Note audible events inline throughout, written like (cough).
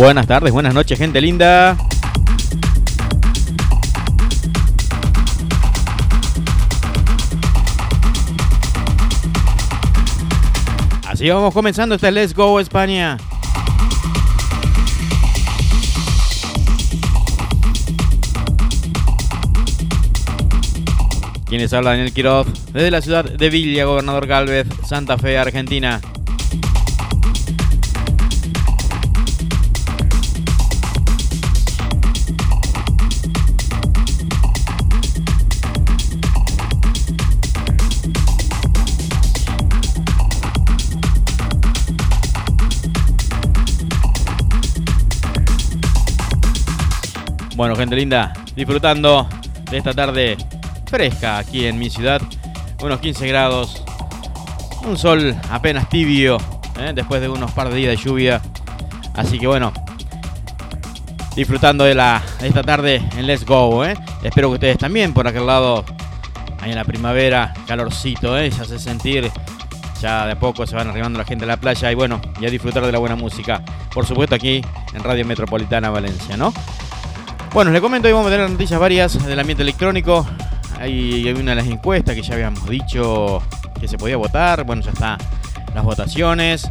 Buenas tardes, buenas noches, gente linda. Así vamos comenzando este Let's Go España. Quienes habla Daniel Quiroz desde la ciudad de Villa, Gobernador Galvez, Santa Fe, Argentina. Bueno, gente linda, disfrutando de esta tarde fresca aquí en mi ciudad. Unos 15 grados, un sol apenas tibio, ¿eh? después de unos par de días de lluvia. Así que bueno, disfrutando de, la, esta tarde en Let's Go. ¿eh? Espero que ustedes también por aquel lado, ahí en la primavera, calorcito, ¿eh? se hace sentir. Ya de a poco se van arribando la gente a la playa y bueno, y a disfrutar de la buena música. Por supuesto aquí en Radio Metropolitana Valencia, ¿no? Bueno, les comento, hoy vamos a tener noticias varias del ambiente electrónico. Hay, una de las encuestas que ya habíamos dicho que se podía votar. Bueno, ya está las votaciones.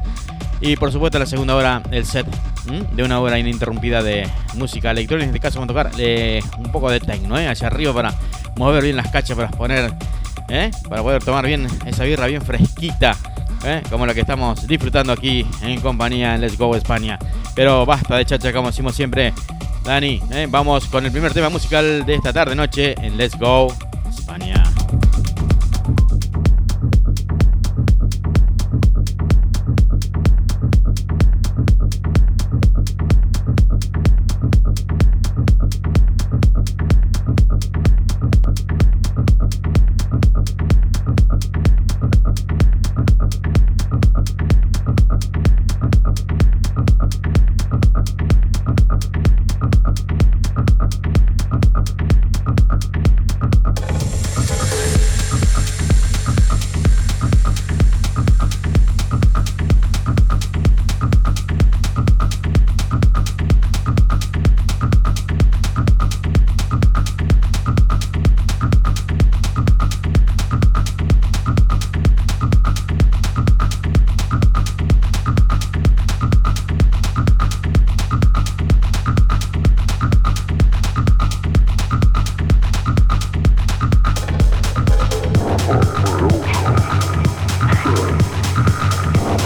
Y por supuesto la segunda hora el set de una hora ininterrumpida de música electrónica. En este caso vamos a tocar eh, un poco de techno, ¿eh? hacia arriba para mover bien las cachas, para poner, ¿eh? para poder tomar bien esa birra bien fresquita. ¿eh? Como la que estamos disfrutando aquí en compañía en Let's Go España. Pero basta de chacha, como decimos siempre. Dani, ¿eh? vamos con el primer tema musical de esta tarde noche en Let's Go España.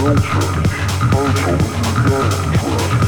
culture, culture, we the to us.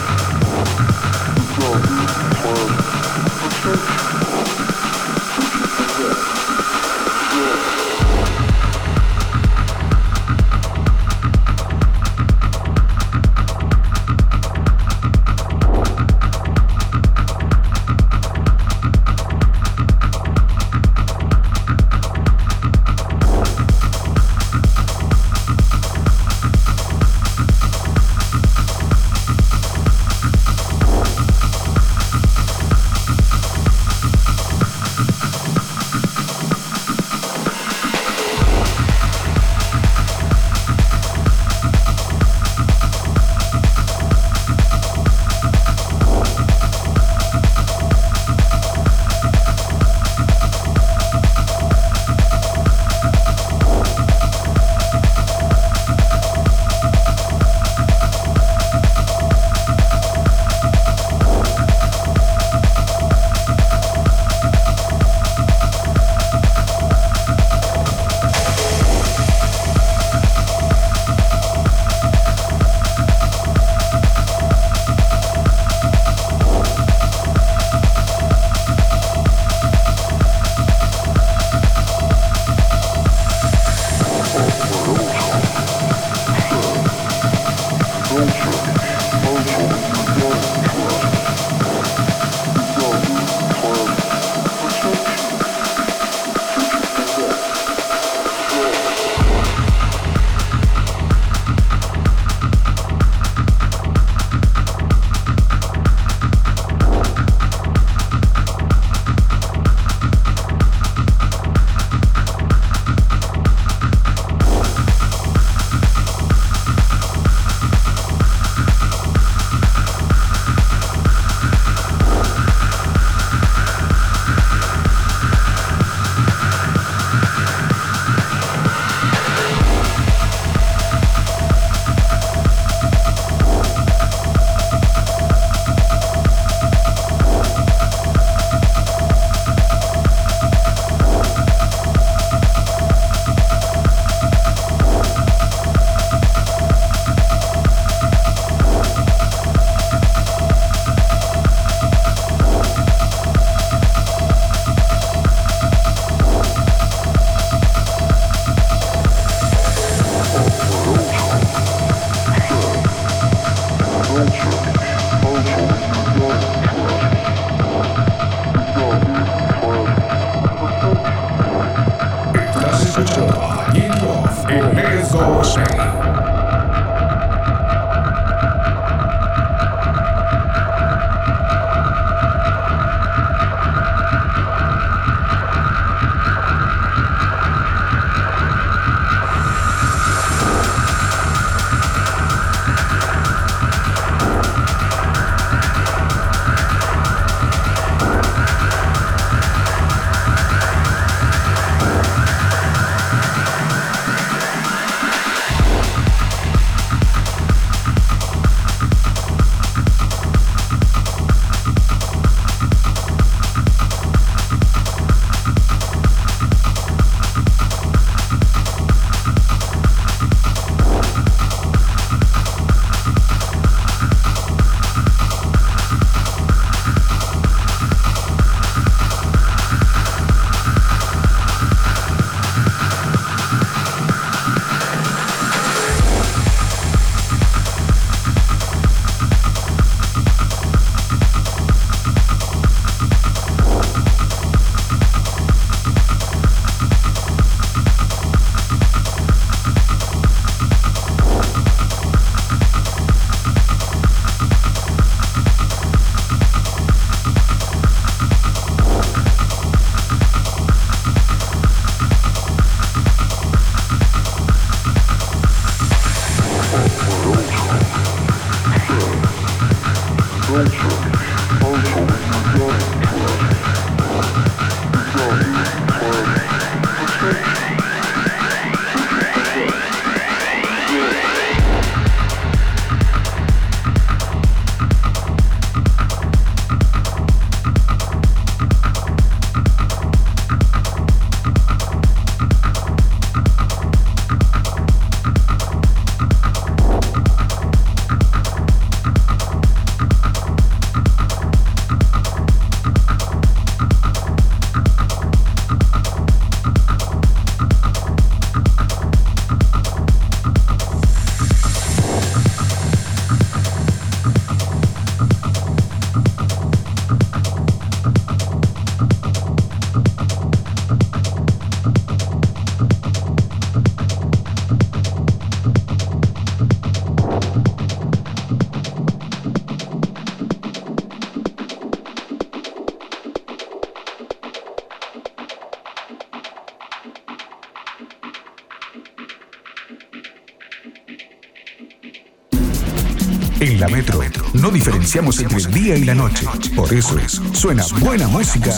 No diferenciamos entre el día y la noche. Por eso es, suena buena música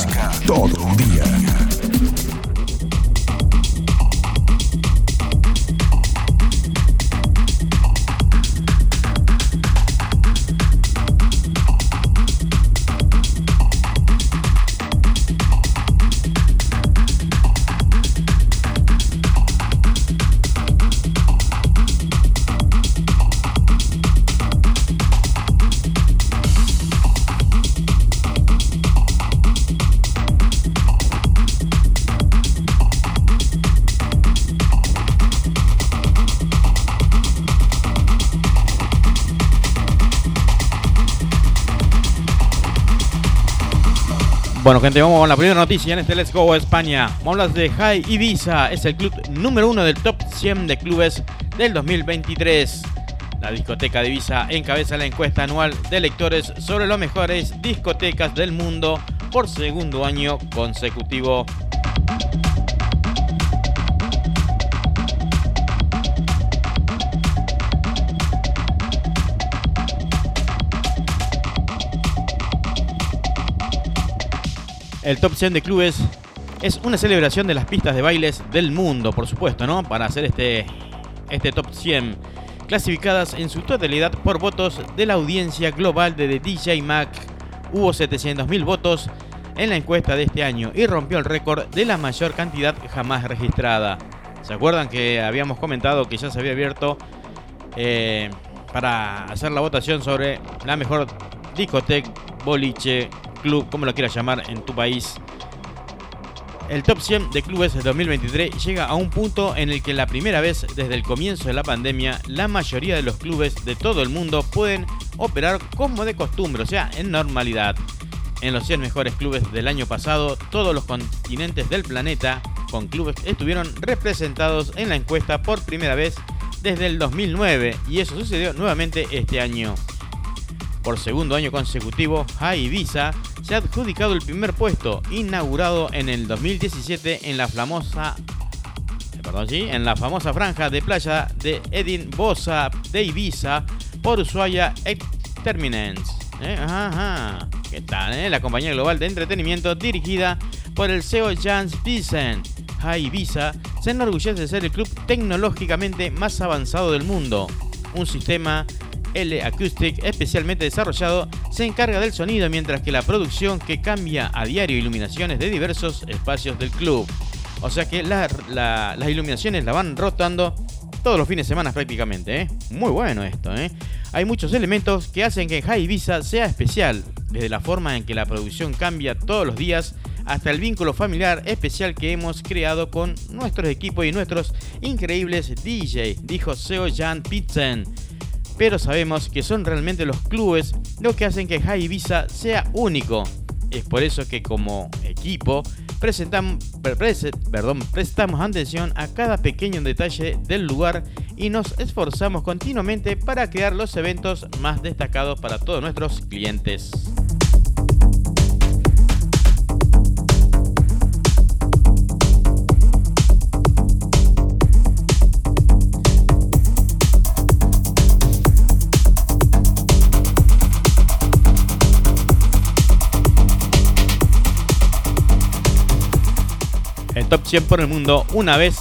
todo un día. Bueno, gente, vamos con la primera noticia en este Let's Go España. Vamos de High Ibiza, es el club número uno del top 100 de clubes del 2023. La discoteca de Ibiza encabeza la encuesta anual de lectores sobre las mejores discotecas del mundo por segundo año consecutivo. El Top 100 de clubes es una celebración de las pistas de bailes del mundo, por supuesto, ¿no? Para hacer este, este Top 100, clasificadas en su totalidad por votos de la audiencia global de DJ Mac. Hubo 700.000 votos en la encuesta de este año y rompió el récord de la mayor cantidad jamás registrada. ¿Se acuerdan que habíamos comentado que ya se había abierto eh, para hacer la votación sobre la mejor discoteca, boliche, club, como lo quieras llamar en tu país. El top 100 de clubes de 2023 llega a un punto en el que la primera vez desde el comienzo de la pandemia, la mayoría de los clubes de todo el mundo pueden operar como de costumbre, o sea, en normalidad. En los 100 mejores clubes del año pasado, todos los continentes del planeta con clubes estuvieron representados en la encuesta por primera vez desde el 2009 y eso sucedió nuevamente este año. Por segundo año consecutivo, High Ibiza se ha adjudicado el primer puesto, inaugurado en el 2017 en la famosa perdón, ¿sí? en la famosa franja de playa de Edin Bosa de Ibiza por Ushuaia Exterminance. ¿Eh? Ajá, ¿Qué tal? Eh? La compañía global de entretenimiento dirigida por el CEO Jans Thyssen. Ibiza se enorgullece de ser el club tecnológicamente más avanzado del mundo. Un sistema L Acoustic especialmente desarrollado se encarga del sonido mientras que la producción que cambia a diario iluminaciones de diversos espacios del club. O sea que las iluminaciones la van rotando todos los fines de semana prácticamente. ¿eh? Muy bueno esto. ¿eh? Hay muchos elementos que hacen que High Ibiza sea especial, desde la forma en que la producción cambia todos los días hasta el vínculo familiar especial que hemos creado con nuestros equipos y nuestros increíbles DJ, dijo SEO Jan Pitzen. Pero sabemos que son realmente los clubes lo que hacen que High Ibiza sea único. Es por eso que como equipo presentamos, perdón, prestamos atención a cada pequeño detalle del lugar y nos esforzamos continuamente para crear los eventos más destacados para todos nuestros clientes. Top 100 por el mundo una vez.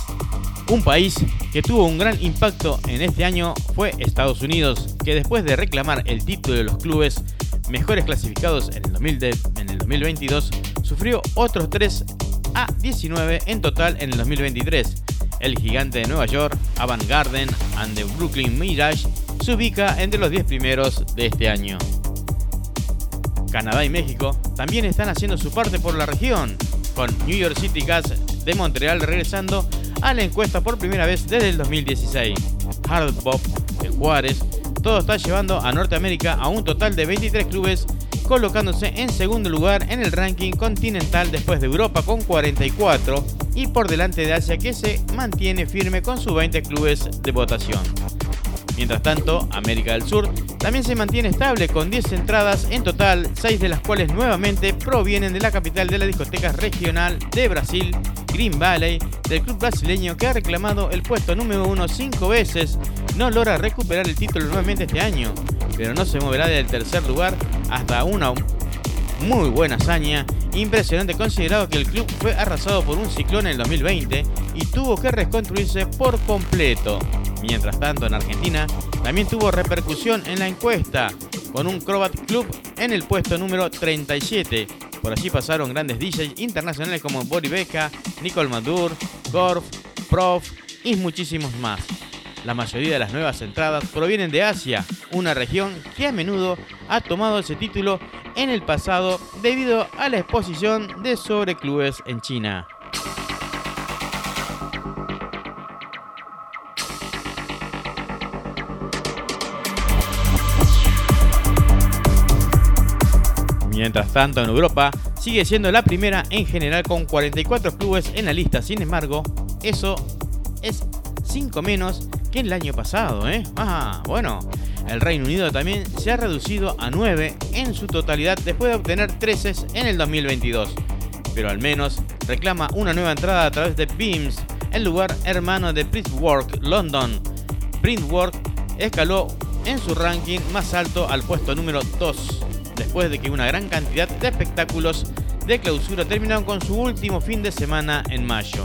Un país que tuvo un gran impacto en este año fue Estados Unidos, que después de reclamar el título de los clubes mejores clasificados en el, 2022, sufrió otros 3 a 19 en total en el 2023. El gigante de Nueva York, Avant Garden and the Brooklyn Mirage, se ubica entre los 10 primeros de este año. Canadá y México también están haciendo su parte por la región, con New York City Gas de Montreal regresando a la encuesta por primera vez desde el 2016. Hard Bop de Juárez, todo está llevando a Norteamérica a un total de 23 clubes, colocándose en segundo lugar en el ranking continental después de Europa con 44 y por delante de Asia que se mantiene firme con sus 20 clubes de votación. Mientras tanto, América del Sur también se mantiene estable con 10 entradas en total, 6 de las cuales nuevamente provienen de la capital de la discoteca regional de Brasil, Green Valley, del club brasileño que ha reclamado el puesto número 1 5 veces, no logra recuperar el título nuevamente este año, pero no se moverá del tercer lugar hasta una muy buena hazaña, impresionante considerado que el club fue arrasado por un ciclón en el 2020 y tuvo que reconstruirse por completo. Mientras tanto, en Argentina también tuvo repercusión en la encuesta, con un Crobat Club en el puesto número 37. Por allí pasaron grandes DJs internacionales como Bori Beca, Nicole Madur, Gorf, Prof y muchísimos más. La mayoría de las nuevas entradas provienen de Asia, una región que a menudo ha tomado ese título en el pasado debido a la exposición de sobreclubes en China. Mientras tanto, en Europa sigue siendo la primera en general con 44 clubes en la lista. Sin embargo, eso es 5 menos que el año pasado. ¿eh? Ah, bueno, el Reino Unido también se ha reducido a 9 en su totalidad después de obtener 13 en el 2022. Pero al menos reclama una nueva entrada a través de Beams, el lugar hermano de Printwork London. Printwork escaló en su ranking más alto al puesto número 2 después de que una gran cantidad de espectáculos de clausura terminaron con su último fin de semana en mayo.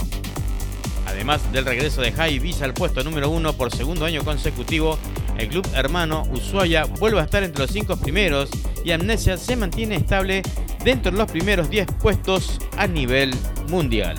Además del regreso de High Visa al puesto número uno por segundo año consecutivo, el club hermano Ushuaia vuelve a estar entre los cinco primeros y Amnesia se mantiene estable dentro de los primeros 10 puestos a nivel mundial.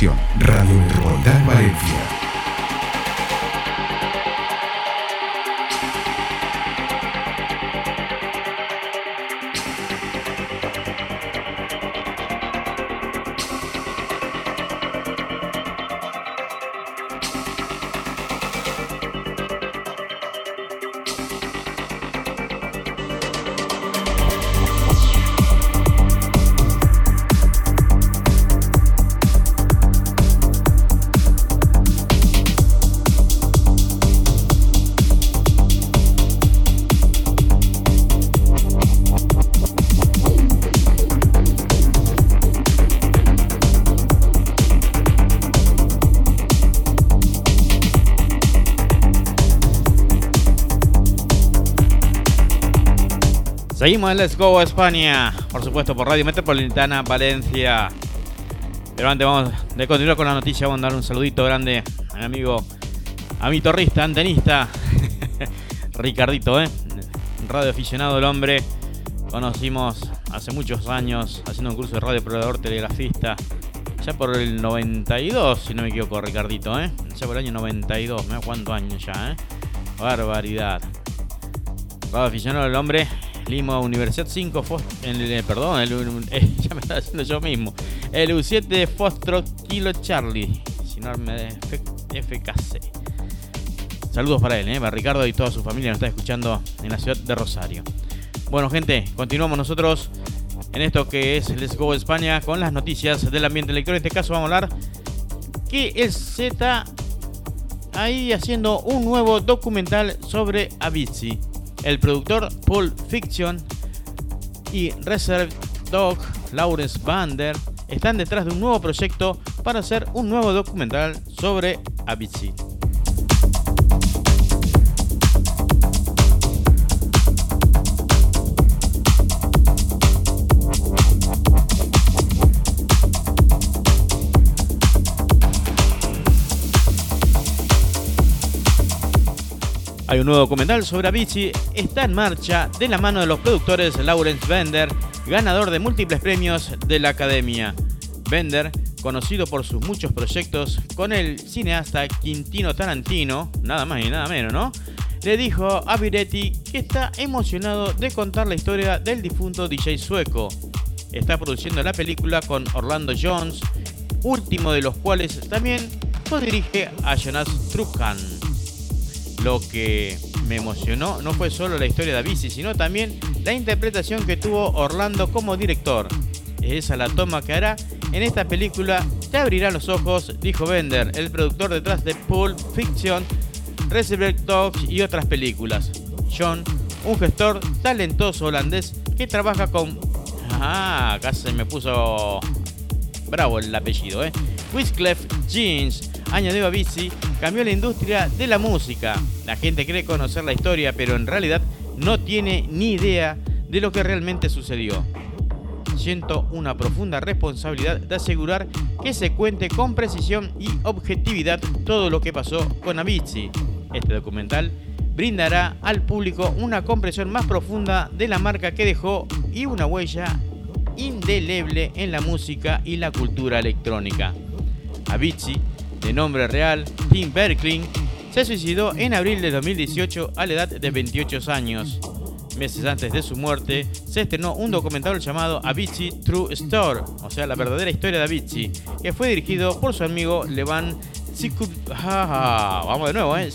Radio en Let's Go España, por supuesto por Radio Metropolitana Valencia. Pero antes vamos de continuar con la noticia, vamos a dar un saludito grande a mi amigo, a mi torrista, antenista, (laughs) Ricardito, ¿eh? Radio aficionado el hombre. Conocimos hace muchos años haciendo un curso de radio probador telegrafista. Ya por el 92, si no me equivoco, Ricardito, ¿eh? Ya por el año 92, me cuántos años ya, ¿eh? Barbaridad. Radio aficionado el hombre, Lima Universidad 5, el, eh, perdón, (laughs) eh, ya me estaba haciendo yo mismo. El U7 Fostro Kilo Charlie, sin me FKC. Saludos para él, ¿eh? para Ricardo y toda su familia nos está escuchando en la ciudad de Rosario. Bueno, gente, continuamos nosotros en esto que es Let's Go España con las noticias del ambiente electrónico. En este caso vamos a hablar que el Z ahí haciendo un nuevo documental sobre Avicii. El productor Paul Fiction y Reserve Dog Lawrence Bander están detrás de un nuevo proyecto para hacer un nuevo documental sobre Avicii. Hay un nuevo documental sobre Avicii, está en marcha de la mano de los productores Lawrence Bender, ganador de múltiples premios de la Academia. Bender, conocido por sus muchos proyectos con el cineasta Quintino Tarantino, nada más y nada menos, ¿no? Le dijo a Viretti que está emocionado de contar la historia del difunto DJ sueco. Está produciendo la película con Orlando Jones, último de los cuales también co-dirige a Jonas Truckan. Lo que me emocionó no fue solo la historia de Avicii, sino también la interpretación que tuvo Orlando como director. Es esa la toma que hará en esta película. Te abrirá los ojos, dijo Bender, el productor detrás de Pulp Fiction, Reservoir Dogs y otras películas. John, un gestor talentoso holandés que trabaja con... Ah, se me puso bravo el apellido, ¿eh? Whisclef Jeans, añadió a Bici, cambió la industria de la música. La gente cree conocer la historia, pero en realidad no tiene ni idea de lo que realmente sucedió. Siento una profunda responsabilidad de asegurar que se cuente con precisión y objetividad todo lo que pasó con Avicii. Este documental brindará al público una comprensión más profunda de la marca que dejó y una huella indeleble en la música y la cultura electrónica. Avicii de nombre real Tim Berkling, se suicidó en abril de 2018 a la edad de 28 años. Meses antes de su muerte, se estrenó un documental llamado Avicii True Story, o sea, la verdadera historia de Avicii, que fue dirigido por su amigo Levan Circur... Vamos de nuevo, ¿eh?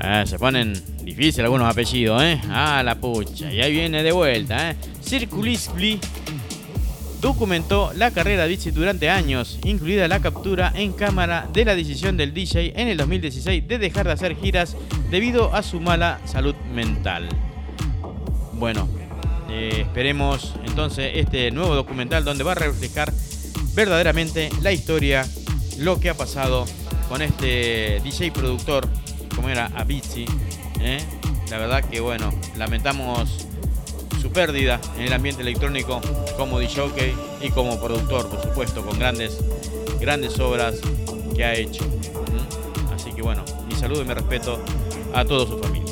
Ah, se ponen difíciles algunos apellidos, ¿eh? Ah, la pucha. Y ahí viene de vuelta, ¿eh? Circulisbli documentó la carrera de Avicii durante años, incluida la captura en cámara de la decisión del DJ en el 2016 de dejar de hacer giras debido a su mala salud mental. Bueno, eh, esperemos entonces este nuevo documental donde va a reflejar verdaderamente la historia, lo que ha pasado con este DJ productor como era Avicii. ¿Eh? La verdad que bueno, lamentamos su pérdida en el ambiente electrónico como DJ y como productor, por supuesto, con grandes, grandes obras que ha hecho. Así que bueno, mi saludo y mi respeto a toda su familia.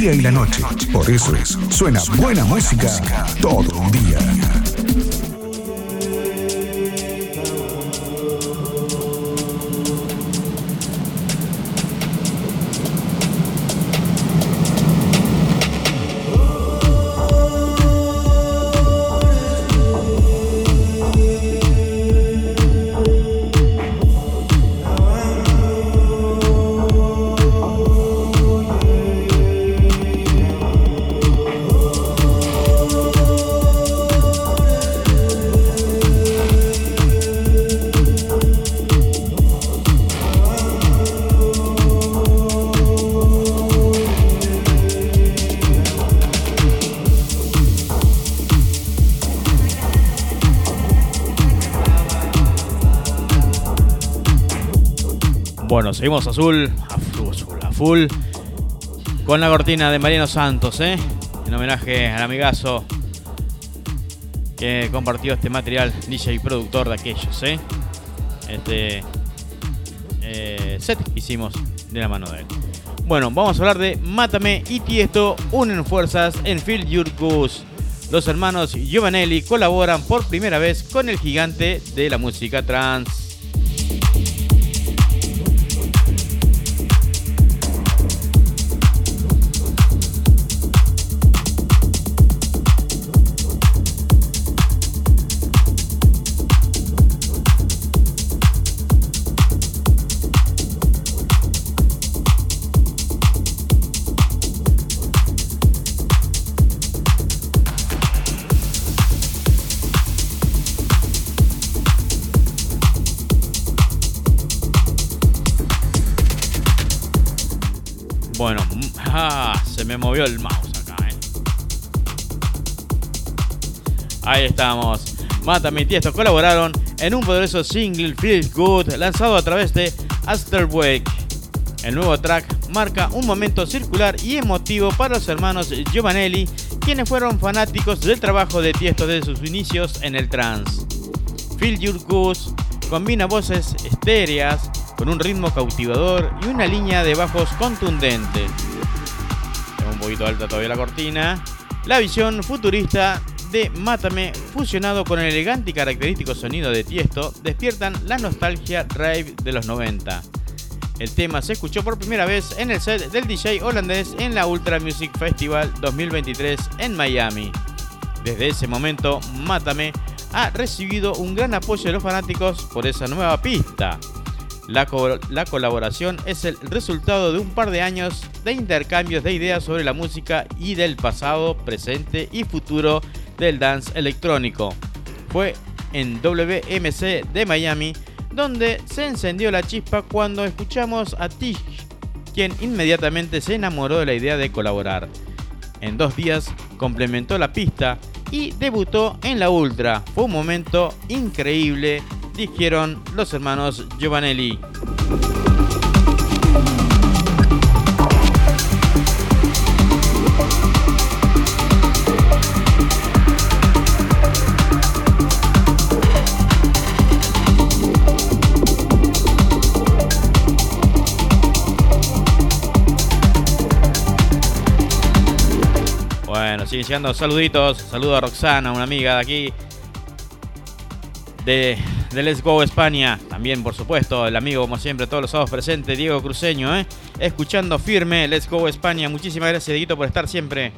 Y la noche. Por eso es, suena buena música todo el día. Seguimos azul, azul, a full, con la cortina de Mariano Santos, ¿eh? En homenaje al amigazo que compartió este material, DJ y productor de aquellos, ¿eh? Este eh, set hicimos de la mano de él. Bueno, vamos a hablar de Mátame y Tiesto unen fuerzas en Feel Your. Los hermanos Giovanelli colaboran por primera vez con el gigante de la música trans. Estamos. Mátame y Tiesto colaboraron en un poderoso single Feel Good lanzado a través de Wake. El nuevo track marca un momento circular y emotivo para los hermanos Giovanelli, quienes fueron fanáticos del trabajo de Tiesto desde sus inicios en el trance. Feel Your Goose combina voces estéreas con un ritmo cautivador y una línea de bajos contundente poquito alta todavía la cortina. La visión futurista de Mátame, fusionado con el elegante y característico sonido de Tiesto, despiertan la nostalgia rave de los 90. El tema se escuchó por primera vez en el set del DJ holandés en la Ultra Music Festival 2023 en Miami. Desde ese momento, Mátame ha recibido un gran apoyo de los fanáticos por esa nueva pista. La, colaboración es el resultado de un par de años de intercambios de ideas sobre la música y del pasado, presente y futuro del dance electrónico. Fue en WMC de Miami donde se encendió la chispa cuando escuchamos a Tish, quien inmediatamente se enamoró de la idea de colaborar. En dos días complementó la pista y debutó en la Ultra. Fue un momento increíble dijeron los hermanos Giovanelli. Siguen llegando saluditos. Saludo a Roxana, una amiga de aquí. De de Let's Go España. También, por supuesto, el amigo, como siempre, todos los sábados presente, Diego Cruceño, ¿eh? escuchando firme Let's Go España. Muchísimas gracias, Dieguito, por estar siempre.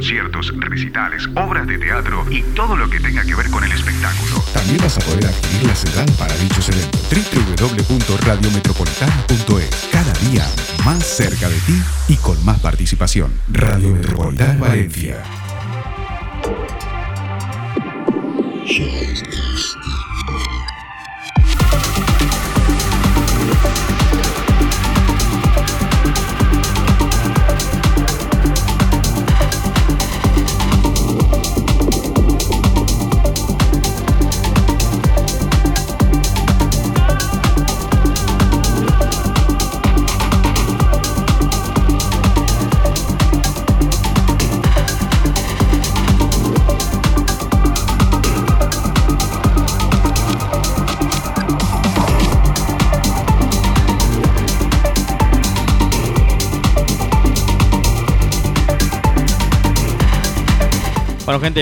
Conciertos, recitales, obras de teatro y todo lo que tenga que ver con el espectáculo. También vas a poder adquirir la sedal para dichos eventos. www.radiometropolitana.es Cada día más cerca de ti y con más participación. Radio Metropolitana Valencia.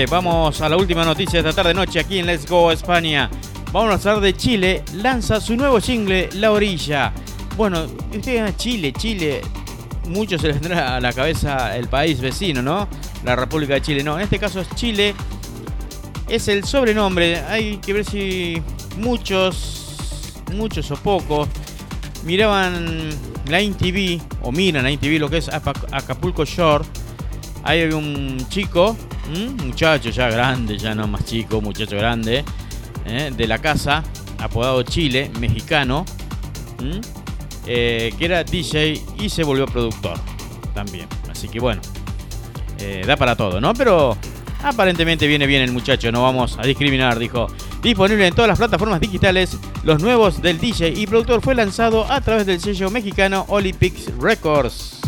Vamos a la última noticia de esta tarde-noche aquí en Let's Go España. Vamos a hablar de Chile. Lanza su nuevo single, La Orilla. Bueno, usted Chile, Chile. Muchos se les vendrá a la cabeza el país vecino, ¿no? La República de Chile. No, en este caso es Chile. Es el sobrenombre. Hay que ver si muchos, muchos o pocos, miraban la TV o miran la TV, lo que es Acapulco Shore. Hay un chico muchacho ya grande, ya no más chico, muchacho grande, ¿eh? de la casa, apodado Chile, mexicano, eh, que era DJ y se volvió productor también. Así que bueno, eh, da para todo, ¿no? Pero aparentemente viene bien el muchacho, no vamos a discriminar, dijo. Disponible en todas las plataformas digitales, los nuevos del DJ y productor fue lanzado a través del sello mexicano Olympics Records.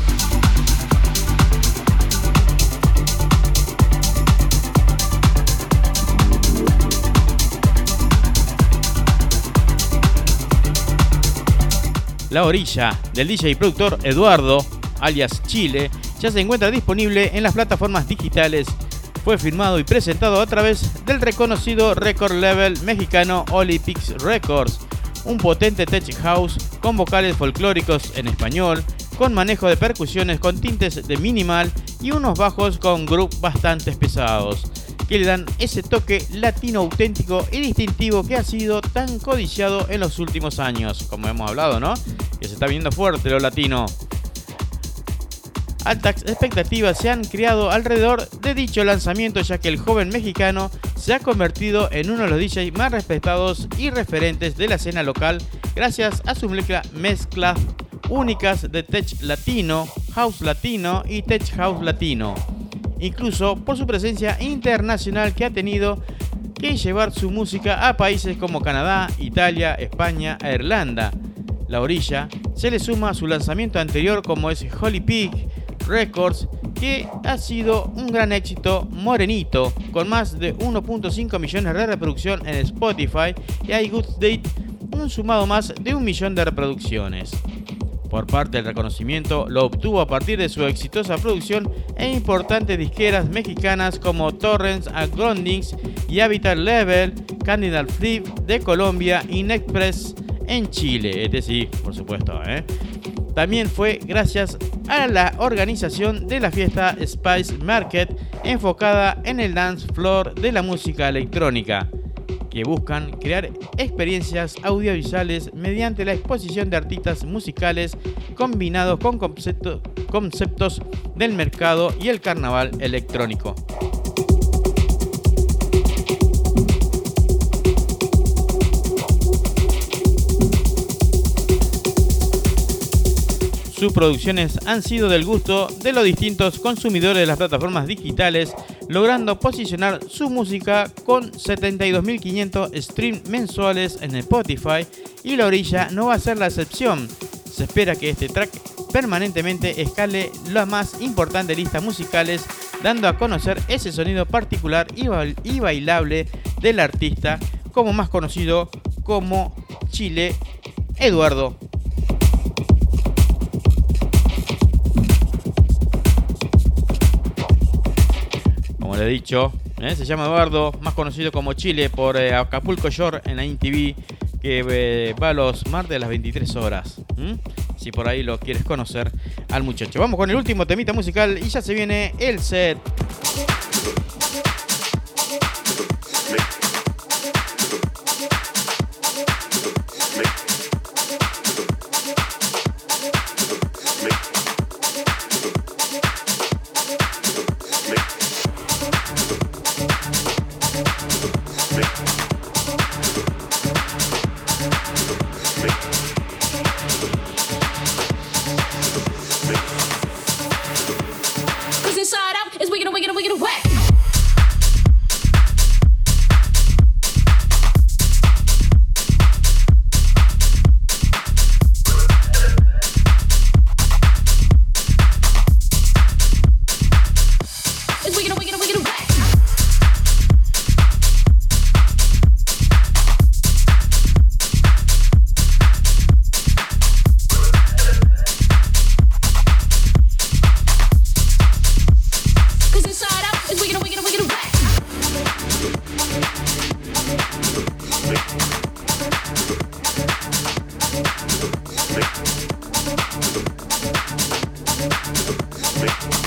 La orilla del DJ y productor Eduardo, alias Chile, ya se encuentra disponible en las plataformas digitales. Fue firmado y presentado a través del reconocido record level mexicano Olympics Records, un potente tech house con vocales folclóricos en español, con manejo de percusiones con tintes de minimal y unos bajos con groove bastante pesados que le dan ese toque latino auténtico y distintivo que ha sido tan codiciado en los últimos años, como hemos hablado, ¿no? Que se está viendo fuerte lo latino. Altas expectativas se han creado alrededor de dicho lanzamiento ya que el joven mexicano se ha convertido en uno de los DJs más respetados y referentes de la escena local gracias a su mezclas únicas de tech latino, house latino y tech house latino incluso por su presencia internacional que ha tenido que llevar su música a países como Canadá, Italia, España Irlanda. La orilla se le suma a su lanzamiento anterior como es Holy Pig Records, que ha sido un gran éxito morenito, con más de 1.5 millones de reproducción en Spotify y Good Date un sumado más de un millón de reproducciones. Por parte del reconocimiento lo obtuvo a partir de su exitosa producción en importantes disqueras mexicanas como Torrents and Grondings y Habitat Level, Candidal Flip de Colombia y Nexpress en Chile, es decir, por supuesto. ¿eh? También fue gracias a la organización de la fiesta Spice Market enfocada en el dance floor de la música electrónica que buscan crear experiencias audiovisuales mediante la exposición de artistas musicales combinados con conceptos del mercado y el carnaval electrónico. Sus producciones han sido del gusto de los distintos consumidores de las plataformas digitales, logrando posicionar su música con 72.500 streams mensuales en Spotify y La Orilla no va a ser la excepción. Se espera que este track permanentemente escale las más importantes listas musicales, dando a conocer ese sonido particular y bailable del artista, como más conocido como Chile Eduardo he dicho. ¿eh? Se llama Eduardo, más conocido como Chile por eh, Acapulco Shore en la INTV, que eh, va los martes a las 23 horas. Si por ahí lo quieres conocer al muchacho. Vamos con el último temita musical y ya se viene el set. Make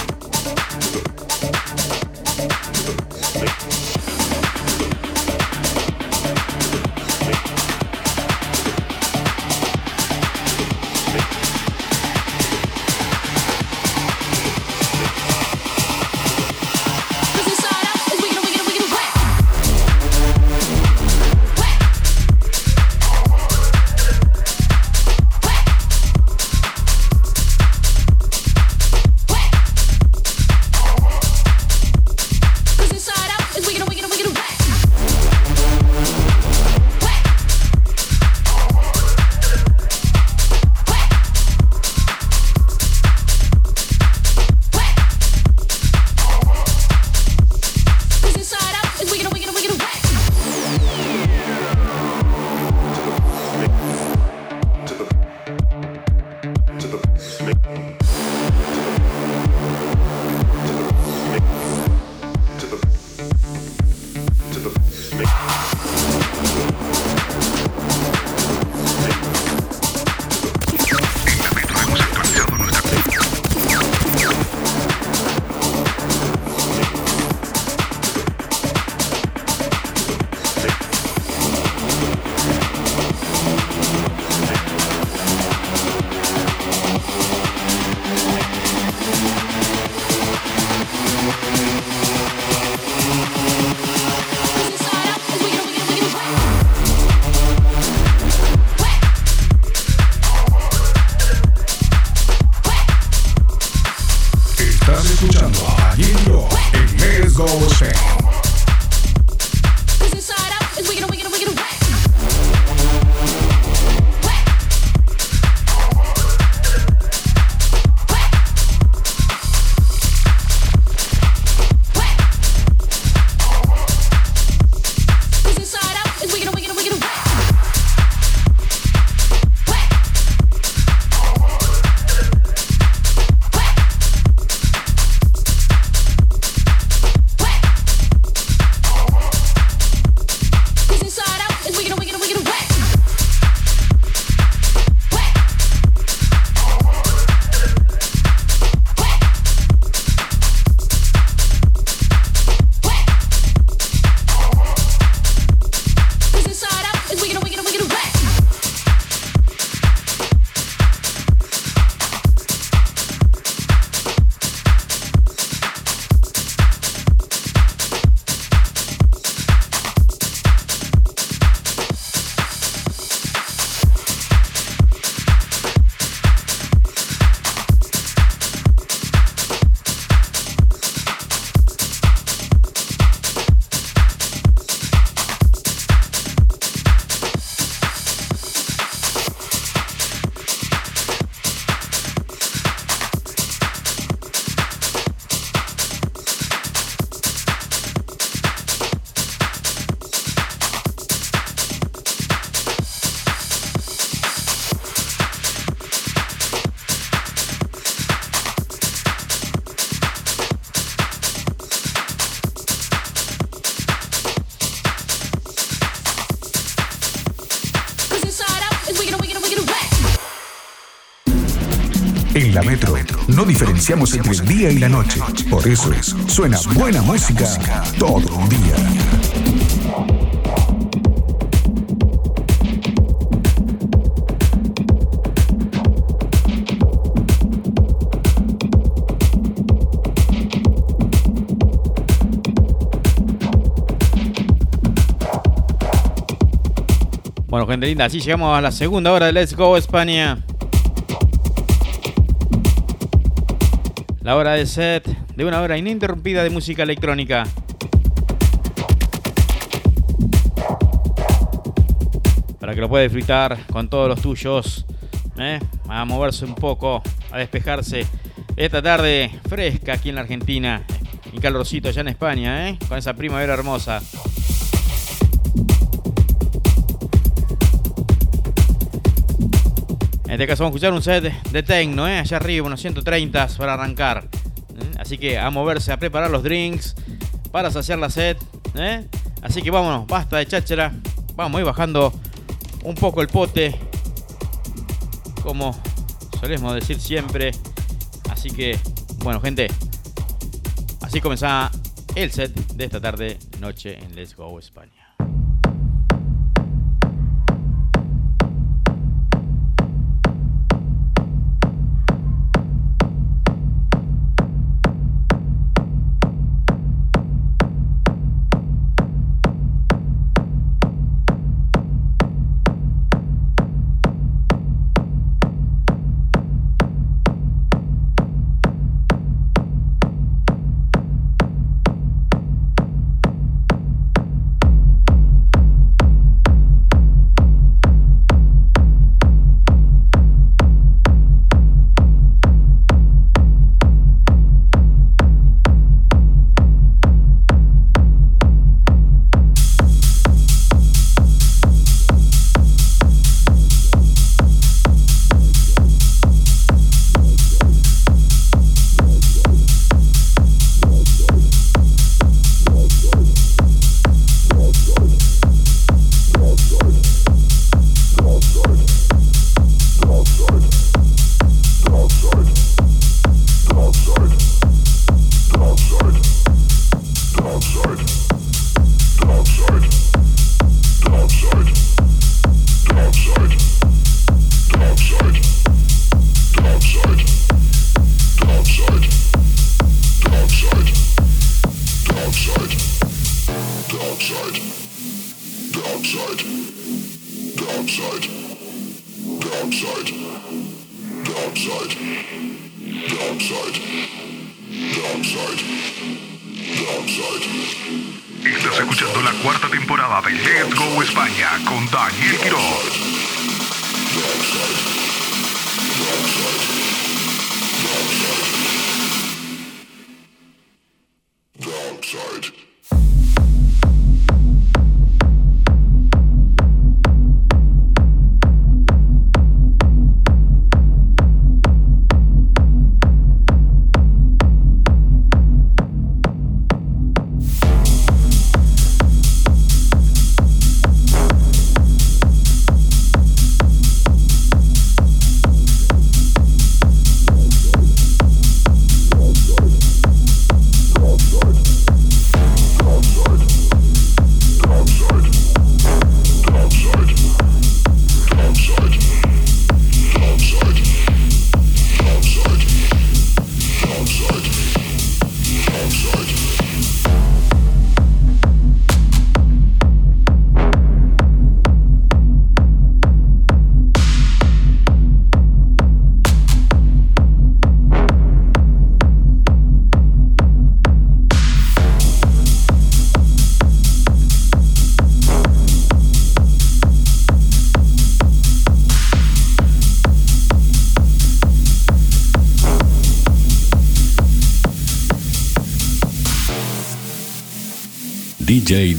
diferenciamos entre el día y la noche. Por eso es, suena buena música todo el día. Bueno, gente linda, así llegamos a la segunda hora de Let's Go España. La hora de set de una hora ininterrumpida de música electrónica. Para que lo pueda disfrutar con todos los tuyos. ¿eh? A moverse un poco, a despejarse. Esta tarde fresca aquí en la Argentina. Y calorcito allá en España, ¿eh? con esa primavera hermosa. En este caso vamos a escuchar un set de techno, ¿eh? allá arriba, unos 130 para arrancar. ¿eh? Así que a moverse, a preparar los drinks para saciar la set. ¿eh? Así que vámonos, basta de cháchara. Vamos a ir bajando un poco el pote. Como solemos decir siempre. Así que, bueno, gente. Así comenzaba el set de esta tarde, noche en Let's Go España.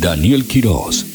Daniel Quiroz.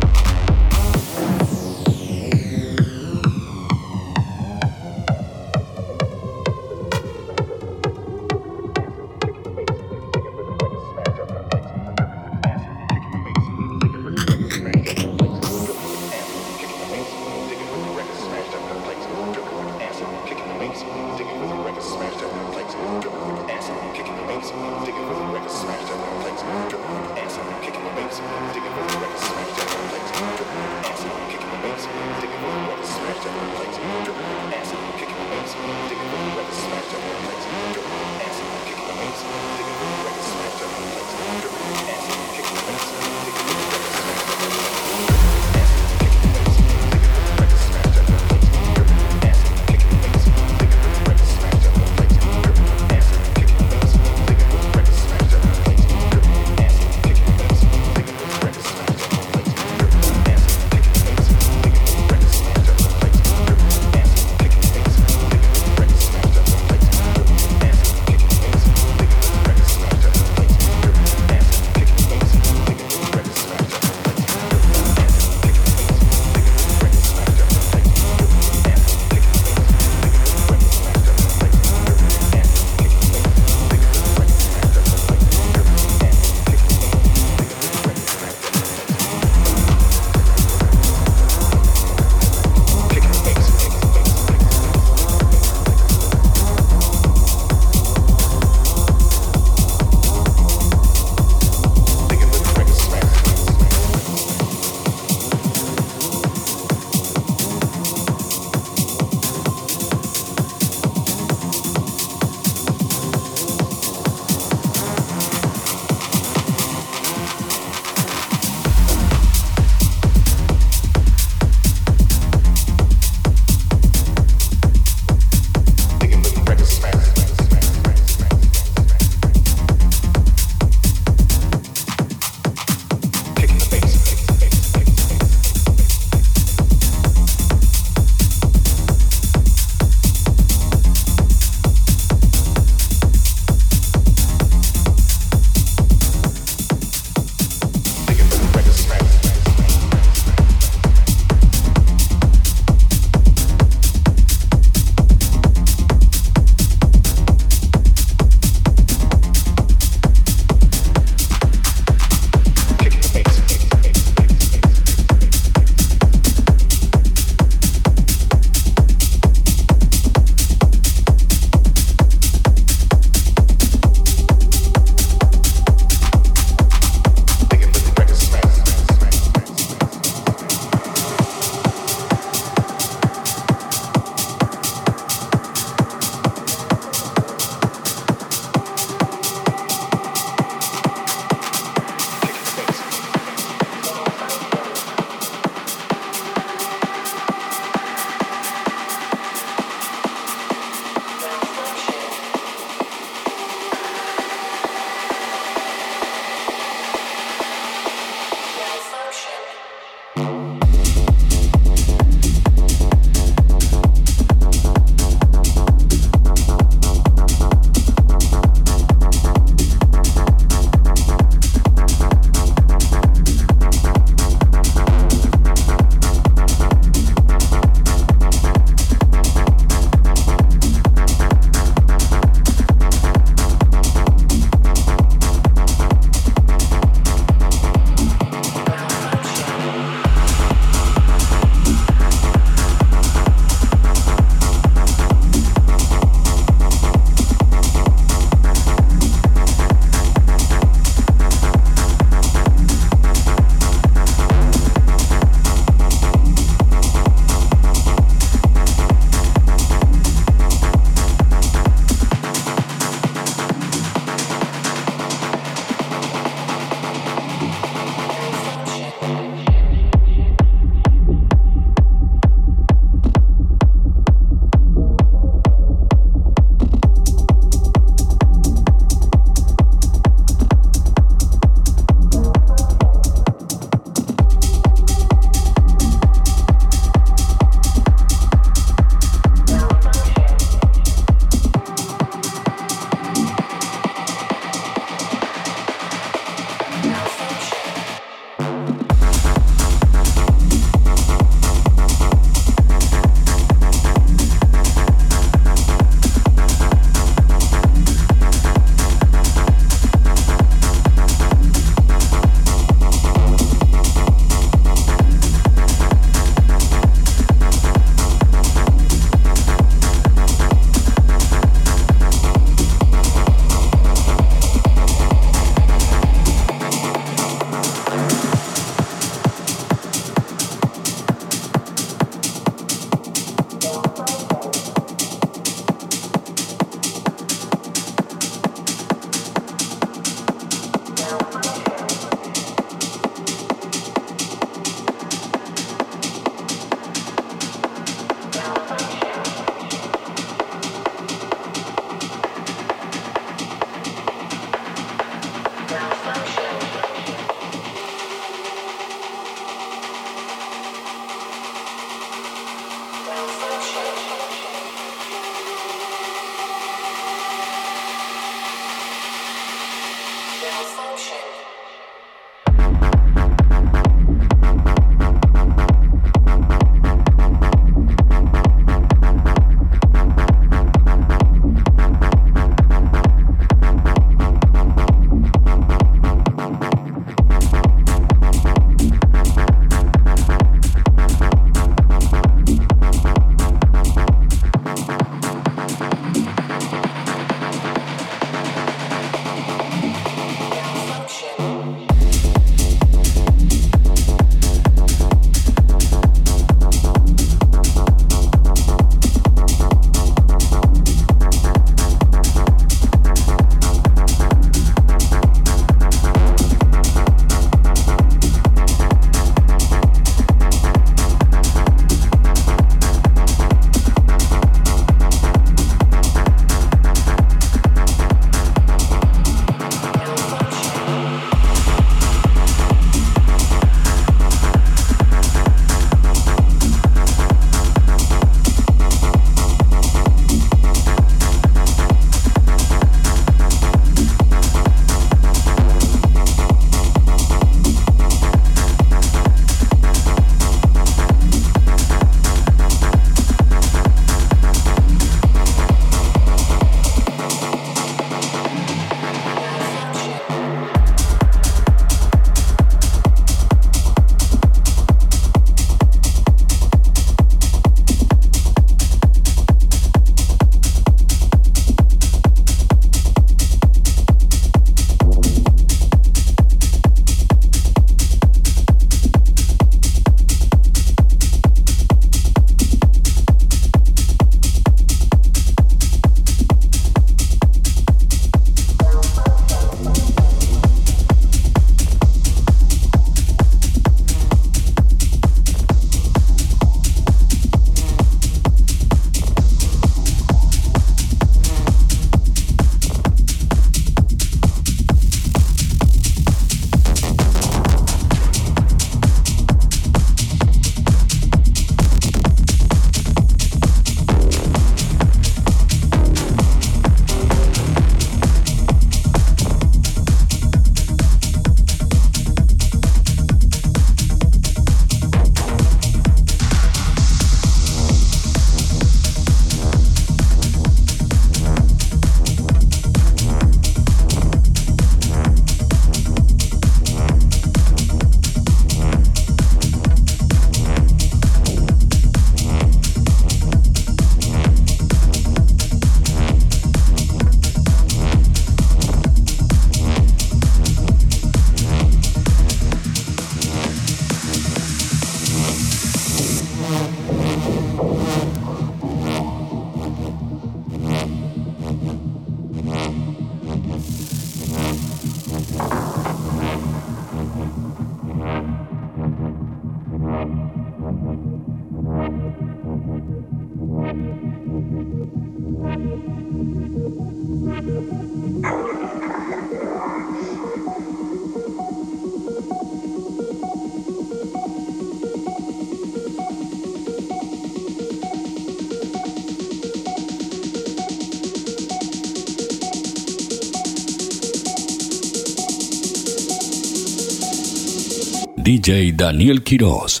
Daniel Quiroz.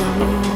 down.